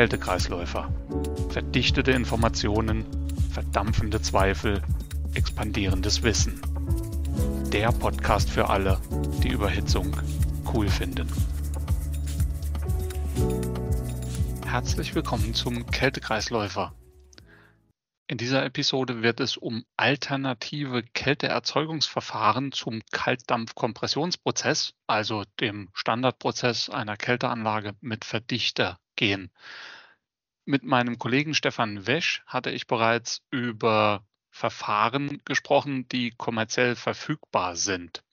Kältekreisläufer. Verdichtete Informationen, verdampfende Zweifel, expandierendes Wissen. Der Podcast für alle, die Überhitzung cool finden. Herzlich willkommen zum Kältekreisläufer. In dieser Episode wird es um alternative Kälteerzeugungsverfahren zum Kaltdampfkompressionsprozess, also dem Standardprozess einer Kälteanlage mit Verdichter gehen. Mit meinem Kollegen Stefan Wesch hatte ich bereits über Verfahren gesprochen, die kommerziell verfügbar sind.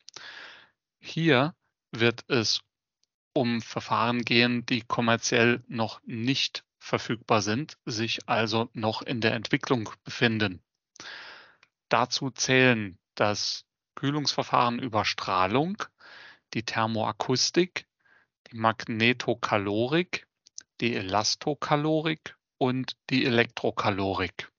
Hier wird es um Verfahren gehen, die kommerziell noch nicht verfügbar sind, sich also noch in der Entwicklung befinden. Dazu zählen das Kühlungsverfahren über Strahlung, die Thermoakustik, die Magnetokalorik, die Elastokalorik und die Elektrokalorik.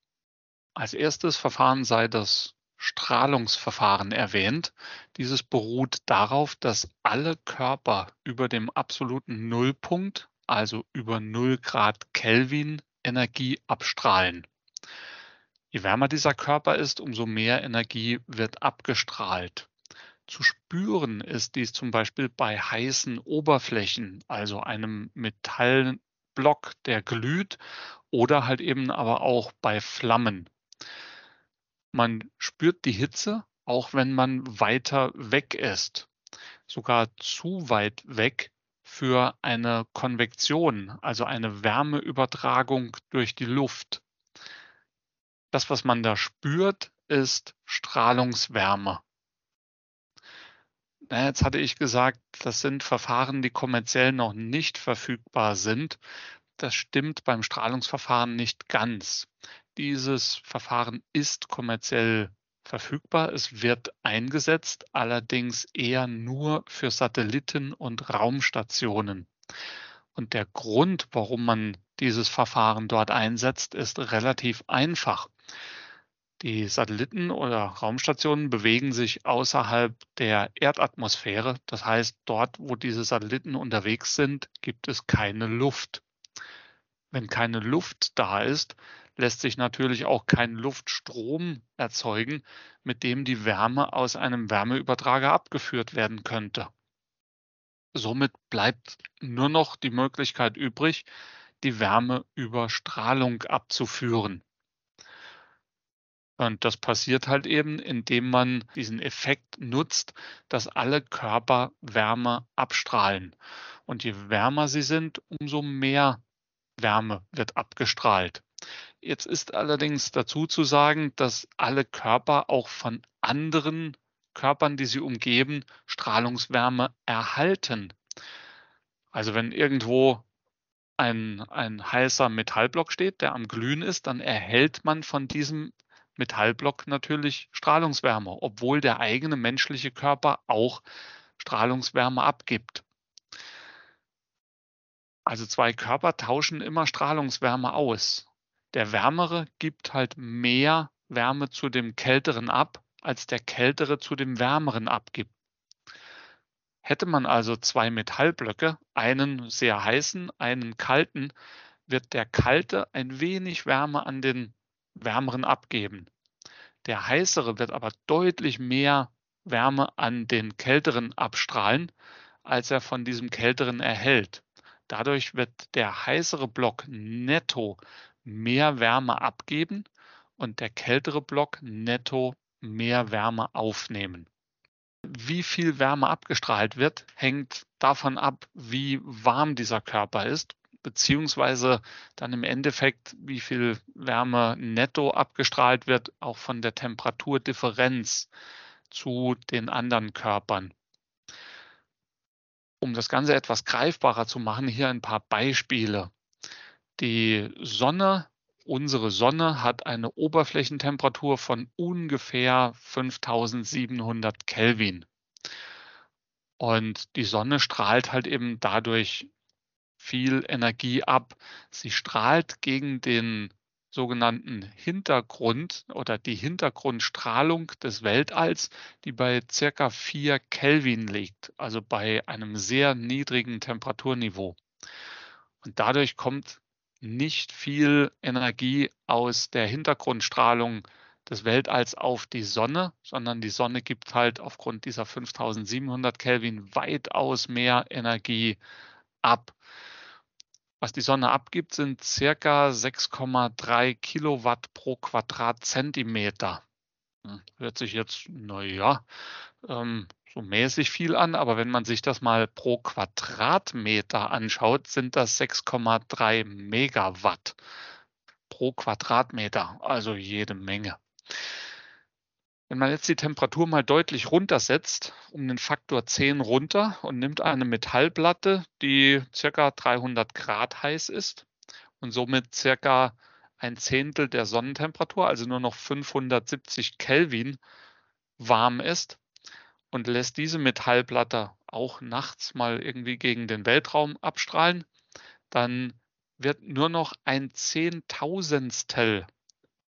Als erstes Verfahren sei das Strahlungsverfahren erwähnt. Dieses beruht darauf, dass alle Körper über dem absoluten Nullpunkt also über 0 Grad Kelvin Energie abstrahlen. Je wärmer dieser Körper ist, umso mehr Energie wird abgestrahlt. Zu spüren ist dies zum Beispiel bei heißen Oberflächen, also einem Metallblock, der glüht, oder halt eben aber auch bei Flammen. Man spürt die Hitze, auch wenn man weiter weg ist, sogar zu weit weg, für eine Konvektion, also eine Wärmeübertragung durch die Luft. Das, was man da spürt, ist Strahlungswärme. Jetzt hatte ich gesagt, das sind Verfahren, die kommerziell noch nicht verfügbar sind. Das stimmt beim Strahlungsverfahren nicht ganz. Dieses Verfahren ist kommerziell verfügbar. Es wird eingesetzt, allerdings eher nur für Satelliten und Raumstationen. Und der Grund, warum man dieses Verfahren dort einsetzt, ist relativ einfach. Die Satelliten oder Raumstationen bewegen sich außerhalb der Erdatmosphäre. Das heißt, dort, wo diese Satelliten unterwegs sind, gibt es keine Luft. Wenn keine Luft da ist, lässt sich natürlich auch kein Luftstrom erzeugen, mit dem die Wärme aus einem Wärmeübertrager abgeführt werden könnte. Somit bleibt nur noch die Möglichkeit übrig, die Wärme über Strahlung abzuführen. Und das passiert halt eben, indem man diesen Effekt nutzt, dass alle Körper Wärme abstrahlen. Und je wärmer sie sind, umso mehr Wärme wird abgestrahlt. Jetzt ist allerdings dazu zu sagen, dass alle Körper auch von anderen Körpern, die sie umgeben, Strahlungswärme erhalten. Also wenn irgendwo ein, ein heißer Metallblock steht, der am Glühen ist, dann erhält man von diesem Metallblock natürlich Strahlungswärme, obwohl der eigene menschliche Körper auch Strahlungswärme abgibt. Also zwei Körper tauschen immer Strahlungswärme aus der Wärmere gibt halt mehr Wärme zu dem Kälteren ab, als der Kältere zu dem Wärmeren abgibt. Hätte man also zwei Metallblöcke, einen sehr heißen, einen kalten, wird der kalte ein wenig Wärme an den wärmeren abgeben. Der heißere wird aber deutlich mehr Wärme an den kälteren abstrahlen, als er von diesem kälteren erhält. Dadurch wird der heißere Block netto mehr Wärme abgeben und der kältere Block netto mehr Wärme aufnehmen. Wie viel Wärme abgestrahlt wird, hängt davon ab, wie warm dieser Körper ist, beziehungsweise dann im Endeffekt, wie viel Wärme netto abgestrahlt wird, auch von der Temperaturdifferenz zu den anderen Körpern. Um das Ganze etwas greifbarer zu machen, hier ein paar Beispiele. Die Sonne, unsere Sonne hat eine Oberflächentemperatur von ungefähr 5700 Kelvin. Und die Sonne strahlt halt eben dadurch viel Energie ab. Sie strahlt gegen den sogenannten Hintergrund oder die Hintergrundstrahlung des Weltalls, die bei circa 4 Kelvin liegt, also bei einem sehr niedrigen Temperaturniveau. Und dadurch kommt nicht viel Energie aus der Hintergrundstrahlung des Weltalls auf die Sonne, sondern die Sonne gibt halt aufgrund dieser 5700 Kelvin weitaus mehr Energie ab. Was die Sonne abgibt, sind circa 6,3 Kilowatt pro Quadratzentimeter. Hm, hört sich jetzt, naja, ähm, so mäßig viel an, aber wenn man sich das mal pro Quadratmeter anschaut, sind das 6,3 Megawatt pro Quadratmeter, also jede Menge. Wenn man jetzt die Temperatur mal deutlich runtersetzt, um den Faktor 10 runter und nimmt eine Metallplatte, die circa 300 Grad heiß ist und somit circa ein Zehntel der Sonnentemperatur, also nur noch 570 Kelvin warm ist und lässt diese Metallplatte auch nachts mal irgendwie gegen den Weltraum abstrahlen, dann wird nur noch ein Zehntausendstel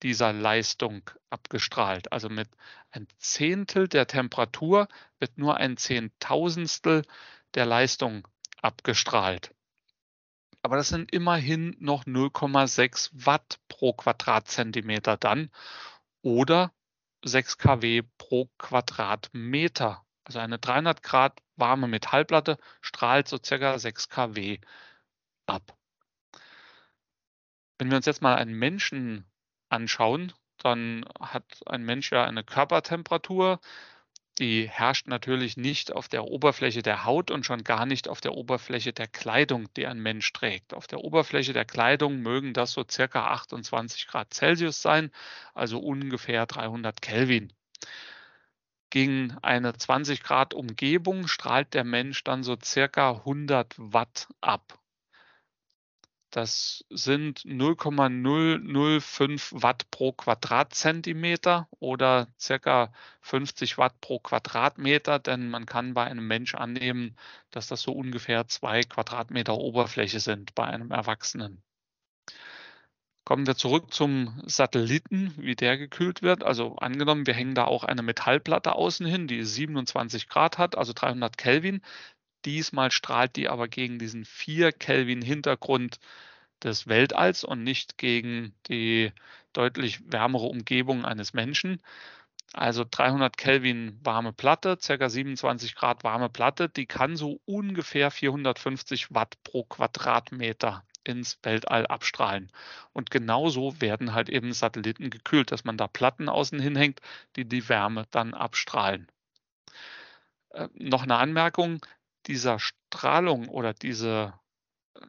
dieser Leistung abgestrahlt. Also mit ein Zehntel der Temperatur wird nur ein Zehntausendstel der Leistung abgestrahlt. Aber das sind immerhin noch 0,6 Watt pro Quadratzentimeter dann oder 6 kW pro Quadratmeter. Also eine 300 Grad warme Metallplatte strahlt so circa 6 kW ab. Wenn wir uns jetzt mal einen Menschen anschauen, dann hat ein Mensch ja eine Körpertemperatur, die herrscht natürlich nicht auf der Oberfläche der Haut und schon gar nicht auf der Oberfläche der Kleidung, die ein Mensch trägt. Auf der Oberfläche der Kleidung mögen das so circa 28 Grad Celsius sein, also ungefähr 300 Kelvin. Gegen eine 20 Grad Umgebung strahlt der Mensch dann so circa 100 Watt ab. Das sind 0,005 Watt pro Quadratzentimeter oder circa 50 Watt pro Quadratmeter, denn man kann bei einem Mensch annehmen, dass das so ungefähr zwei Quadratmeter Oberfläche sind bei einem Erwachsenen. Kommen wir zurück zum Satelliten, wie der gekühlt wird. Also angenommen, wir hängen da auch eine Metallplatte außen hin, die 27 Grad hat, also 300 Kelvin. Diesmal strahlt die aber gegen diesen 4 Kelvin Hintergrund des Weltalls und nicht gegen die deutlich wärmere Umgebung eines Menschen. Also 300 Kelvin warme Platte, ca. 27 Grad warme Platte, die kann so ungefähr 450 Watt pro Quadratmeter ins Weltall abstrahlen. Und genauso werden halt eben Satelliten gekühlt, dass man da Platten außen hinhängt, die die Wärme dann abstrahlen. Äh, noch eine Anmerkung, dieser Strahlung oder diese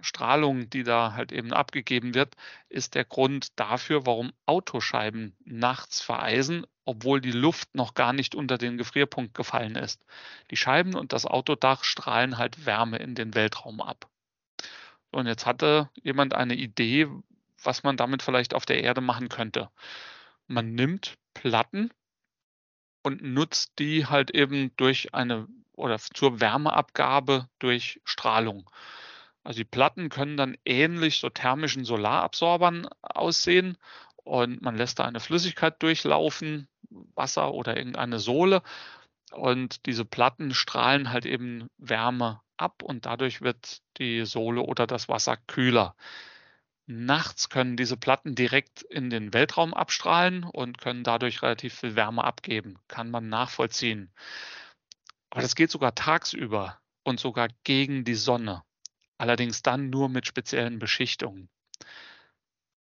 Strahlung, die da halt eben abgegeben wird, ist der Grund dafür, warum Autoscheiben nachts vereisen, obwohl die Luft noch gar nicht unter den Gefrierpunkt gefallen ist. Die Scheiben und das Autodach strahlen halt Wärme in den Weltraum ab. Und jetzt hatte jemand eine Idee, was man damit vielleicht auf der Erde machen könnte. Man nimmt Platten und nutzt die halt eben durch eine oder zur Wärmeabgabe durch Strahlung. Also die Platten können dann ähnlich so thermischen Solarabsorbern aussehen und man lässt da eine Flüssigkeit durchlaufen, Wasser oder irgendeine Sohle und diese Platten strahlen halt eben Wärme ab und dadurch wird die Sohle oder das Wasser kühler. Nachts können diese Platten direkt in den Weltraum abstrahlen und können dadurch relativ viel Wärme abgeben. Kann man nachvollziehen. Aber das geht sogar tagsüber und sogar gegen die Sonne. Allerdings dann nur mit speziellen Beschichtungen.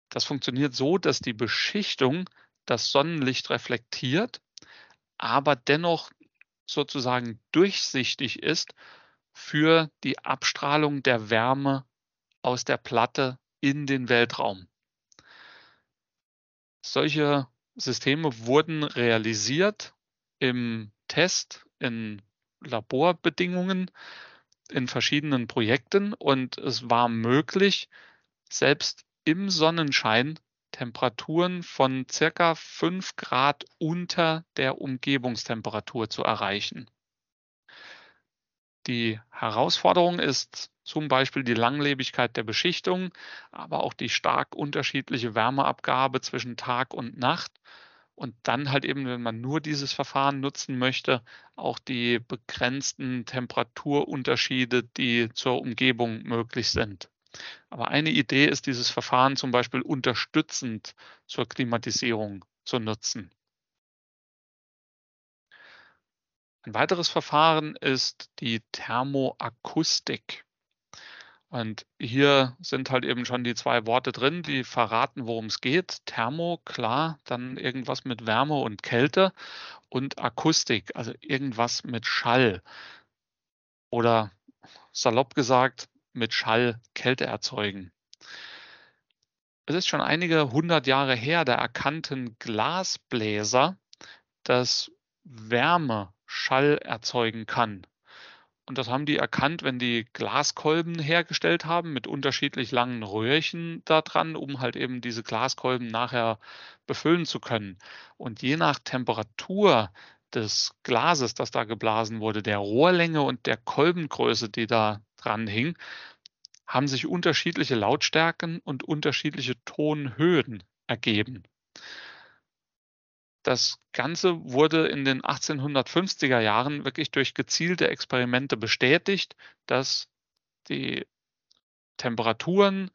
Das funktioniert so, dass die Beschichtung das Sonnenlicht reflektiert, aber dennoch sozusagen durchsichtig ist für die Abstrahlung der Wärme aus der Platte in den Weltraum. Solche Systeme wurden realisiert im Test in Laborbedingungen in verschiedenen Projekten und es war möglich, selbst im Sonnenschein Temperaturen von circa 5 Grad unter der Umgebungstemperatur zu erreichen. Die Herausforderung ist zum Beispiel die Langlebigkeit der Beschichtung, aber auch die stark unterschiedliche Wärmeabgabe zwischen Tag und Nacht und dann halt eben, wenn man nur dieses Verfahren nutzen möchte, auch die begrenzten Temperaturunterschiede, die zur Umgebung möglich sind. Aber eine Idee ist, dieses Verfahren zum Beispiel unterstützend zur Klimatisierung zu nutzen. Ein weiteres Verfahren ist die Thermoakustik. Und hier sind halt eben schon die zwei Worte drin, die verraten, worum es geht. Thermo, klar, dann irgendwas mit Wärme und Kälte und Akustik, also irgendwas mit Schall. Oder salopp gesagt, mit Schall Kälte erzeugen. Es ist schon einige hundert Jahre her, da erkannten Glasbläser, dass Wärme Schall erzeugen kann. Und das haben die erkannt, wenn die Glaskolben hergestellt haben mit unterschiedlich langen Röhrchen da dran, um halt eben diese Glaskolben nachher befüllen zu können. Und je nach Temperatur des Glases, das da geblasen wurde, der Rohrlänge und der Kolbengröße, die da dran hing, haben sich unterschiedliche Lautstärken und unterschiedliche Tonhöhen ergeben. Das Ganze wurde in den 1850er Jahren wirklich durch gezielte Experimente bestätigt, dass die Temperaturen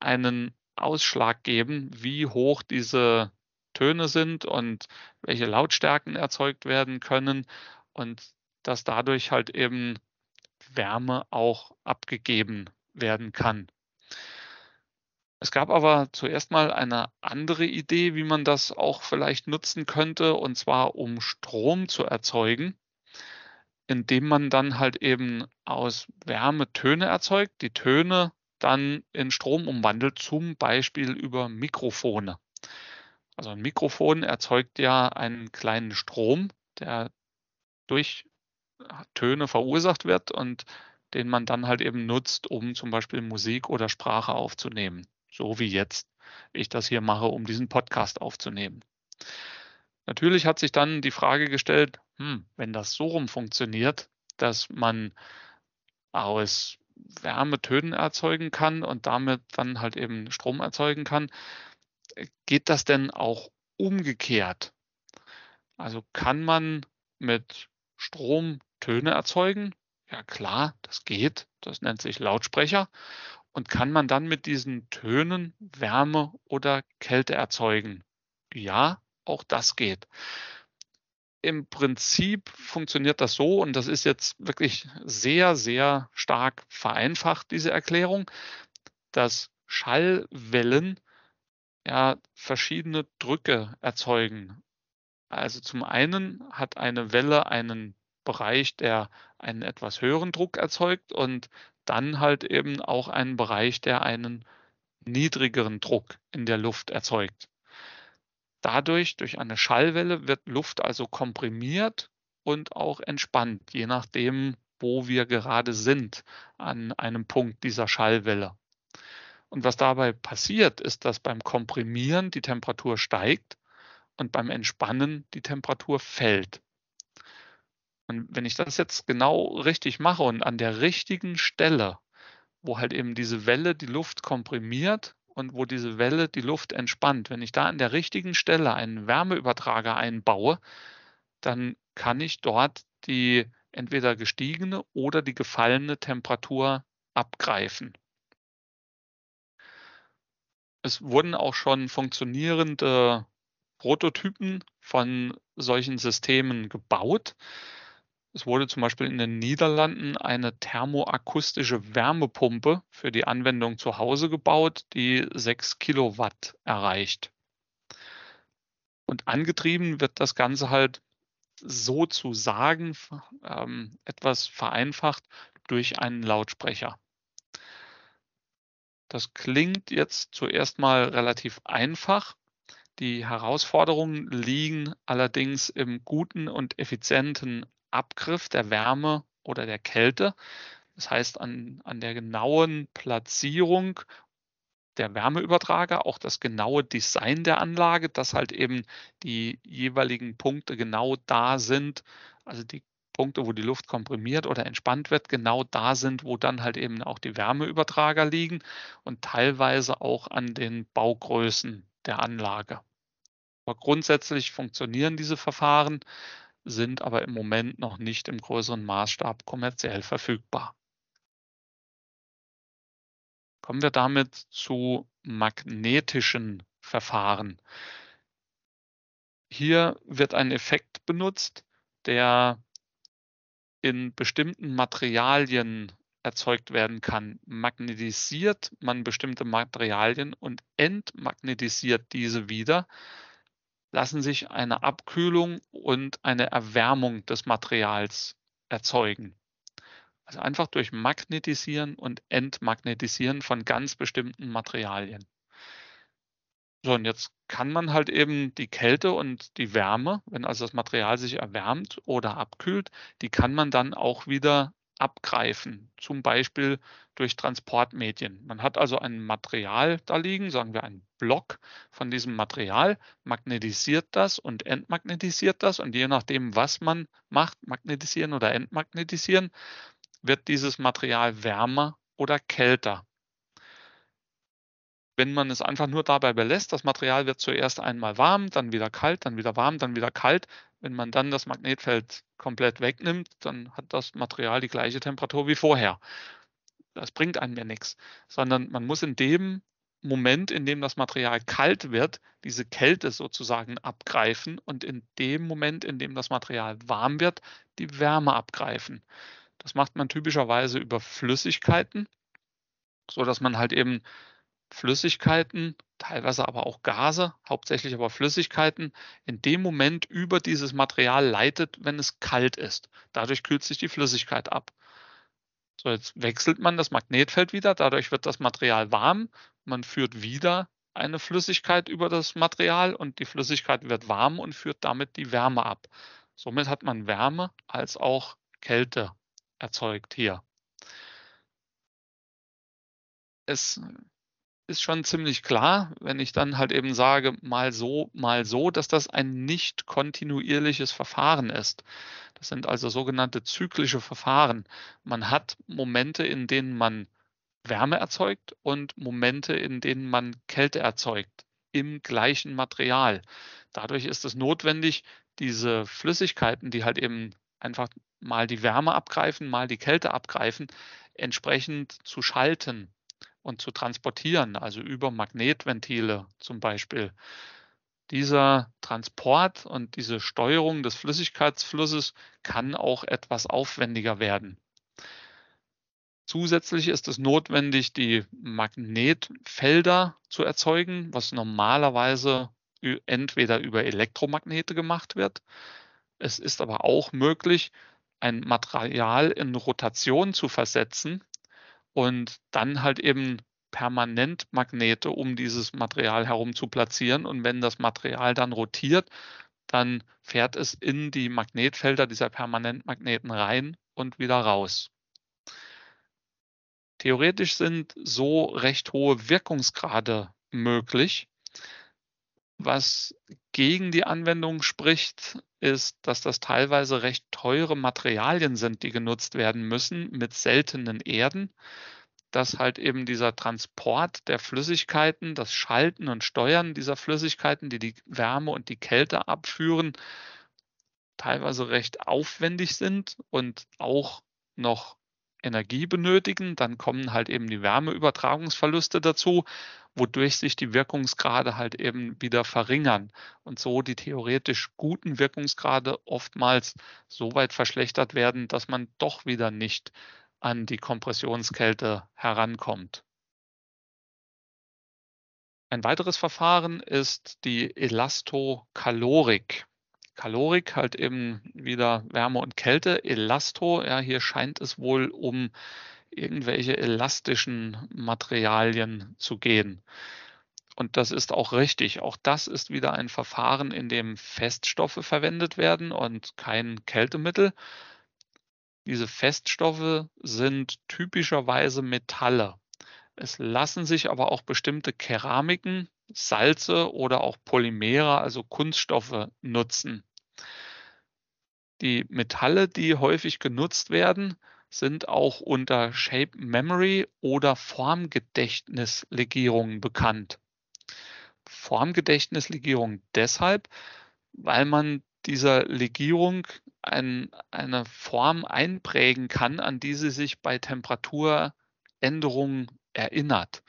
einen Ausschlag geben, wie hoch diese Töne sind und welche Lautstärken erzeugt werden können und dass dadurch halt eben Wärme auch abgegeben werden kann. Es gab aber zuerst mal eine andere Idee, wie man das auch vielleicht nutzen könnte, und zwar um Strom zu erzeugen, indem man dann halt eben aus Wärme Töne erzeugt, die Töne dann in Strom umwandelt, zum Beispiel über Mikrofone. Also ein Mikrofon erzeugt ja einen kleinen Strom, der durch Töne verursacht wird und den man dann halt eben nutzt, um zum Beispiel Musik oder Sprache aufzunehmen so wie jetzt ich das hier mache, um diesen Podcast aufzunehmen. Natürlich hat sich dann die Frage gestellt, hm, wenn das so rum funktioniert, dass man aus Wärme Tönen erzeugen kann und damit dann halt eben Strom erzeugen kann, geht das denn auch umgekehrt? Also kann man mit Strom Töne erzeugen? Ja klar, das geht. Das nennt sich Lautsprecher. Und kann man dann mit diesen Tönen Wärme oder Kälte erzeugen? Ja, auch das geht. Im Prinzip funktioniert das so, und das ist jetzt wirklich sehr, sehr stark vereinfacht, diese Erklärung, dass Schallwellen ja verschiedene Drücke erzeugen. Also zum einen hat eine Welle einen Bereich, der einen etwas höheren Druck erzeugt und dann halt eben auch einen Bereich, der einen niedrigeren Druck in der Luft erzeugt. Dadurch, durch eine Schallwelle, wird Luft also komprimiert und auch entspannt, je nachdem, wo wir gerade sind an einem Punkt dieser Schallwelle. Und was dabei passiert, ist, dass beim Komprimieren die Temperatur steigt und beim Entspannen die Temperatur fällt. Und wenn ich das jetzt genau richtig mache und an der richtigen Stelle, wo halt eben diese Welle die Luft komprimiert und wo diese Welle die Luft entspannt, wenn ich da an der richtigen Stelle einen Wärmeübertrager einbaue, dann kann ich dort die entweder gestiegene oder die gefallene Temperatur abgreifen. Es wurden auch schon funktionierende Prototypen von solchen Systemen gebaut. Es wurde zum Beispiel in den Niederlanden eine thermoakustische Wärmepumpe für die Anwendung zu Hause gebaut, die 6 Kilowatt erreicht. Und angetrieben wird das Ganze halt sozusagen ähm, etwas vereinfacht durch einen Lautsprecher. Das klingt jetzt zuerst mal relativ einfach. Die Herausforderungen liegen allerdings im guten und effizienten Abgriff der Wärme oder der Kälte. Das heißt, an, an der genauen Platzierung der Wärmeübertrager, auch das genaue Design der Anlage, dass halt eben die jeweiligen Punkte genau da sind, also die Punkte, wo die Luft komprimiert oder entspannt wird, genau da sind, wo dann halt eben auch die Wärmeübertrager liegen und teilweise auch an den Baugrößen der Anlage. Aber grundsätzlich funktionieren diese Verfahren sind aber im Moment noch nicht im größeren Maßstab kommerziell verfügbar. Kommen wir damit zu magnetischen Verfahren. Hier wird ein Effekt benutzt, der in bestimmten Materialien erzeugt werden kann. Magnetisiert man bestimmte Materialien und entmagnetisiert diese wieder, lassen sich eine Abkühlung und eine Erwärmung des Materials erzeugen. Also einfach durch Magnetisieren und Entmagnetisieren von ganz bestimmten Materialien. So, und jetzt kann man halt eben die Kälte und die Wärme, wenn also das Material sich erwärmt oder abkühlt, die kann man dann auch wieder abgreifen, zum Beispiel durch Transportmedien. Man hat also ein Material da liegen, sagen wir einen Block von diesem Material, magnetisiert das und entmagnetisiert das und je nachdem, was man macht, magnetisieren oder entmagnetisieren, wird dieses Material wärmer oder kälter. Wenn man es einfach nur dabei belässt, das Material wird zuerst einmal warm, dann wieder kalt, dann wieder warm, dann wieder kalt. Wenn man dann das Magnetfeld komplett wegnimmt, dann hat das Material die gleiche Temperatur wie vorher. Das bringt einem ja nichts, sondern man muss in dem Moment, in dem das Material kalt wird, diese Kälte sozusagen abgreifen und in dem Moment, in dem das Material warm wird, die Wärme abgreifen. Das macht man typischerweise über Flüssigkeiten, so dass man halt eben Flüssigkeiten, teilweise aber auch Gase, hauptsächlich aber Flüssigkeiten, in dem Moment über dieses Material leitet, wenn es kalt ist. Dadurch kühlt sich die Flüssigkeit ab. So, jetzt wechselt man das Magnetfeld wieder, dadurch wird das Material warm, man führt wieder eine Flüssigkeit über das Material und die Flüssigkeit wird warm und führt damit die Wärme ab. Somit hat man Wärme als auch Kälte erzeugt hier. Es ist schon ziemlich klar, wenn ich dann halt eben sage, mal so, mal so, dass das ein nicht kontinuierliches Verfahren ist. Das sind also sogenannte zyklische Verfahren. Man hat Momente, in denen man Wärme erzeugt und Momente, in denen man Kälte erzeugt im gleichen Material. Dadurch ist es notwendig, diese Flüssigkeiten, die halt eben einfach mal die Wärme abgreifen, mal die Kälte abgreifen, entsprechend zu schalten und zu transportieren, also über Magnetventile zum Beispiel. Dieser Transport und diese Steuerung des Flüssigkeitsflusses kann auch etwas aufwendiger werden. Zusätzlich ist es notwendig, die Magnetfelder zu erzeugen, was normalerweise entweder über Elektromagnete gemacht wird. Es ist aber auch möglich, ein Material in Rotation zu versetzen, und dann halt eben permanent Magnete um dieses Material herum zu platzieren. Und wenn das Material dann rotiert, dann fährt es in die Magnetfelder dieser Permanentmagneten rein und wieder raus. Theoretisch sind so recht hohe Wirkungsgrade möglich. Was gegen die Anwendung spricht, ist, dass das teilweise recht teure Materialien sind, die genutzt werden müssen mit seltenen Erden, dass halt eben dieser Transport der Flüssigkeiten, das Schalten und Steuern dieser Flüssigkeiten, die die Wärme und die Kälte abführen, teilweise recht aufwendig sind und auch noch Energie benötigen. Dann kommen halt eben die Wärmeübertragungsverluste dazu wodurch sich die Wirkungsgrade halt eben wieder verringern und so die theoretisch guten Wirkungsgrade oftmals so weit verschlechtert werden, dass man doch wieder nicht an die Kompressionskälte herankommt. Ein weiteres Verfahren ist die Elastokalorik. Kalorik halt eben wieder Wärme und Kälte. Elasto, ja, hier scheint es wohl um irgendwelche elastischen Materialien zu gehen. Und das ist auch richtig. Auch das ist wieder ein Verfahren, in dem Feststoffe verwendet werden und kein Kältemittel. Diese Feststoffe sind typischerweise Metalle. Es lassen sich aber auch bestimmte Keramiken, Salze oder auch Polymere, also Kunststoffe, nutzen. Die Metalle, die häufig genutzt werden, sind auch unter Shape Memory oder Formgedächtnislegierungen bekannt. Formgedächtnislegierung deshalb, weil man dieser Legierung ein, eine Form einprägen kann, an die sie sich bei Temperaturänderungen erinnert.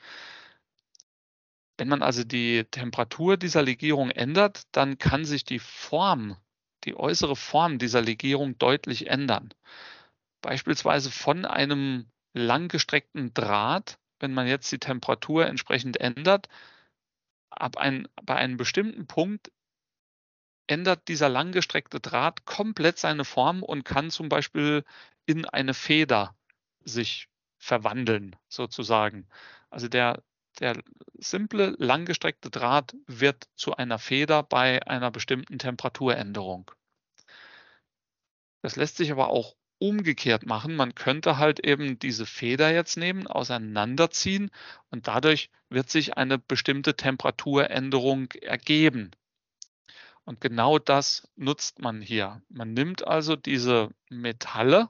Wenn man also die Temperatur dieser Legierung ändert, dann kann sich die Form, die äußere Form dieser Legierung deutlich ändern. Beispielsweise von einem langgestreckten Draht, wenn man jetzt die Temperatur entsprechend ändert, ab ein, bei einem bestimmten Punkt ändert dieser langgestreckte Draht komplett seine Form und kann zum Beispiel in eine Feder sich verwandeln, sozusagen. Also der der simple langgestreckte Draht wird zu einer Feder bei einer bestimmten Temperaturänderung. Das lässt sich aber auch umgekehrt machen. Man könnte halt eben diese Feder jetzt nehmen, auseinanderziehen und dadurch wird sich eine bestimmte Temperaturänderung ergeben. Und genau das nutzt man hier. Man nimmt also diese Metalle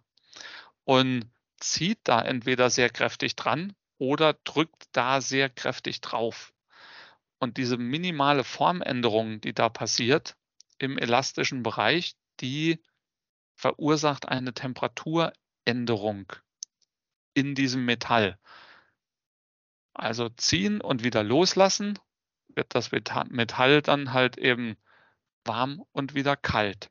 und zieht da entweder sehr kräftig dran oder drückt da sehr kräftig drauf. Und diese minimale Formänderung, die da passiert im elastischen Bereich, die verursacht eine Temperaturänderung in diesem Metall. Also ziehen und wieder loslassen, wird das Metall dann halt eben warm und wieder kalt.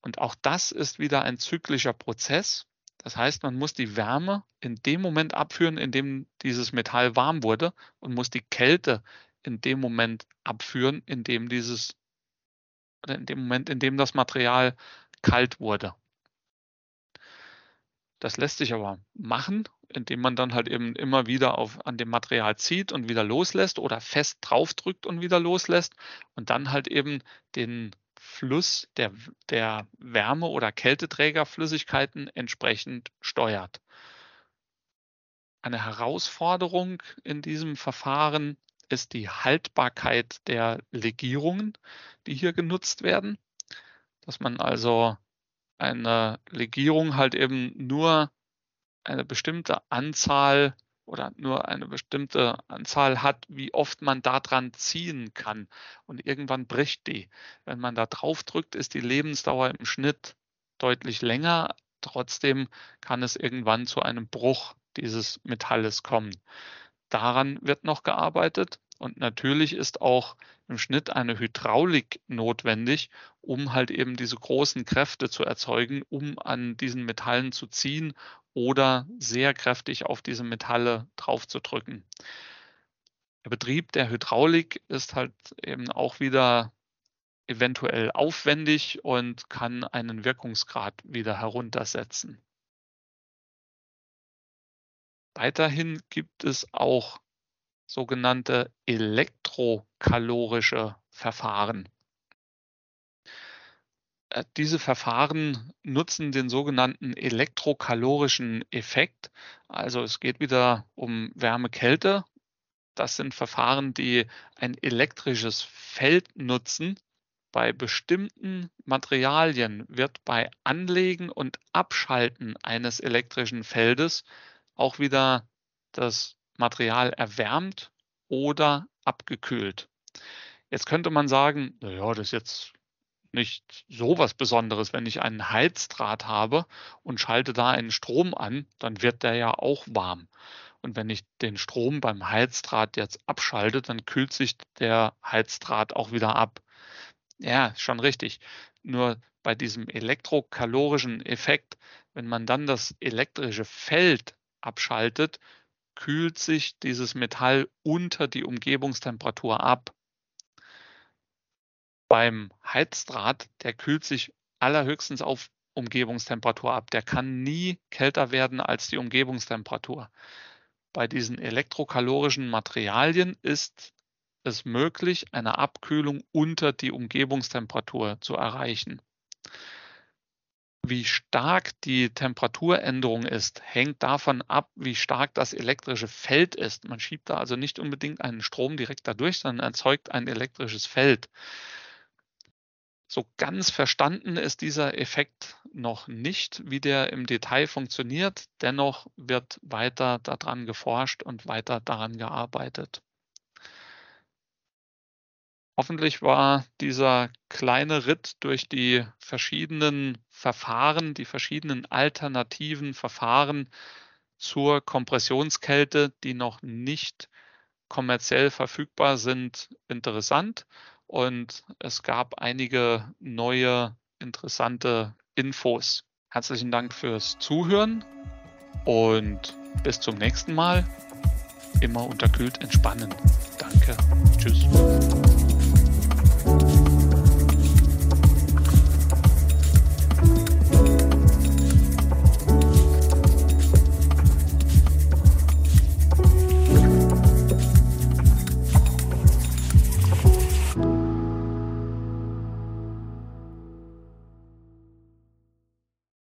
Und auch das ist wieder ein zyklischer Prozess. Das heißt, man muss die Wärme in dem Moment abführen, in dem dieses Metall warm wurde und muss die Kälte in dem Moment abführen, in dem dieses oder in dem Moment, in dem das Material kalt wurde. Das lässt sich aber machen, indem man dann halt eben immer wieder auf, an dem Material zieht und wieder loslässt oder fest draufdrückt und wieder loslässt und dann halt eben den Fluss der, der Wärme- oder Kälteträgerflüssigkeiten entsprechend steuert. Eine Herausforderung in diesem Verfahren ist die Haltbarkeit der Legierungen, die hier genutzt werden. Dass man also eine Legierung halt eben nur eine bestimmte Anzahl oder nur eine bestimmte Anzahl hat, wie oft man daran ziehen kann. Und irgendwann bricht die. Wenn man da drauf drückt, ist die Lebensdauer im Schnitt deutlich länger. Trotzdem kann es irgendwann zu einem Bruch dieses Metalles kommen. Daran wird noch gearbeitet. Und natürlich ist auch im Schnitt eine Hydraulik notwendig, um halt eben diese großen Kräfte zu erzeugen, um an diesen Metallen zu ziehen oder sehr kräftig auf diese Metalle draufzudrücken. Der Betrieb der Hydraulik ist halt eben auch wieder eventuell aufwendig und kann einen Wirkungsgrad wieder heruntersetzen. Weiterhin gibt es auch sogenannte elektrokalorische Verfahren. Äh, diese Verfahren nutzen den sogenannten elektrokalorischen Effekt. Also es geht wieder um Wärme-Kälte. Das sind Verfahren, die ein elektrisches Feld nutzen. Bei bestimmten Materialien wird bei Anlegen und Abschalten eines elektrischen Feldes auch wieder das Material erwärmt oder abgekühlt. Jetzt könnte man sagen, naja, das ist jetzt nicht so was Besonderes. Wenn ich einen Heizdraht habe und schalte da einen Strom an, dann wird der ja auch warm. Und wenn ich den Strom beim Heizdraht jetzt abschalte, dann kühlt sich der Heizdraht auch wieder ab. Ja, schon richtig. Nur bei diesem elektrokalorischen Effekt, wenn man dann das elektrische Feld abschaltet, kühlt sich dieses Metall unter die Umgebungstemperatur ab. Beim Heizdraht, der kühlt sich allerhöchstens auf Umgebungstemperatur ab. Der kann nie kälter werden als die Umgebungstemperatur. Bei diesen elektrokalorischen Materialien ist es möglich, eine Abkühlung unter die Umgebungstemperatur zu erreichen. Wie stark die Temperaturänderung ist, hängt davon ab, wie stark das elektrische Feld ist. Man schiebt da also nicht unbedingt einen Strom direkt dadurch, sondern erzeugt ein elektrisches Feld. So ganz verstanden ist dieser Effekt noch nicht, wie der im Detail funktioniert. Dennoch wird weiter daran geforscht und weiter daran gearbeitet. Hoffentlich war dieser kleine Ritt durch die verschiedenen Verfahren, die verschiedenen alternativen Verfahren zur Kompressionskälte, die noch nicht kommerziell verfügbar sind, interessant. Und es gab einige neue interessante Infos. Herzlichen Dank fürs Zuhören und bis zum nächsten Mal. Immer unterkühlt entspannen. Danke. Tschüss.